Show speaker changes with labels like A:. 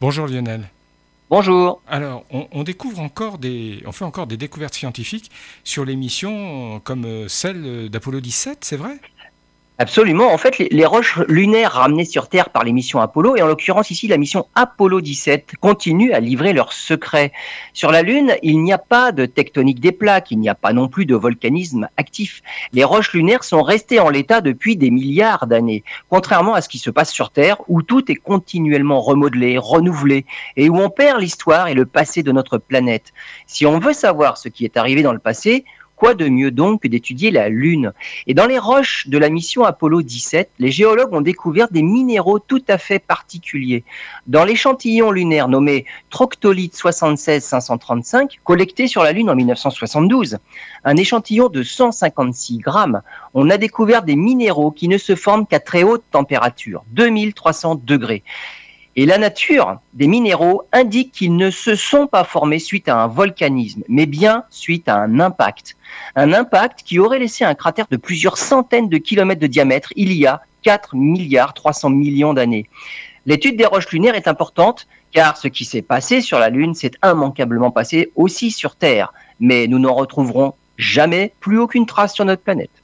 A: Bonjour Lionel.
B: Bonjour.
A: Alors, on, découvre encore des, on fait encore des découvertes scientifiques sur les missions comme euh, celle d'Apollo 17, c'est vrai?
B: Absolument. En fait, les, roches lunaires ramenées sur Terre par les missions Apollo, et en l'occurrence ici la mission Apollo 17, continuent à livrer leurs secrets. Sur la Lune, il n'y a pas de tectonique des plaques, il n'y a pas non plus de volcanisme actif. Les roches lunaires sont restées en l'état depuis des milliards d'années, contrairement à ce qui se passe sur Terre, où tout est continuellement remodelé, renouvelé, et où on perd l'histoire et le passé de notre planète. Si on veut savoir ce qui est arrivé dans le passé, Quoi de mieux donc que d'étudier la Lune? Et dans les roches de la mission Apollo 17, les géologues ont découvert des minéraux tout à fait particuliers. Dans l'échantillon lunaire nommé Troctolite 76535, collecté sur la Lune en 1972, un échantillon de 156 grammes, on a découvert des minéraux qui ne se forment qu'à très haute température, 2300 degrés. Et la nature des minéraux indique qu'ils ne se sont pas formés suite à un volcanisme, mais bien suite à un impact. Un impact qui aurait laissé un cratère de plusieurs centaines de kilomètres de diamètre il y a 4 milliards 300 millions d'années. L'étude des roches lunaires est importante car ce qui s'est passé sur la Lune s'est immanquablement passé aussi sur Terre. Mais nous n'en retrouverons jamais plus aucune trace sur notre planète.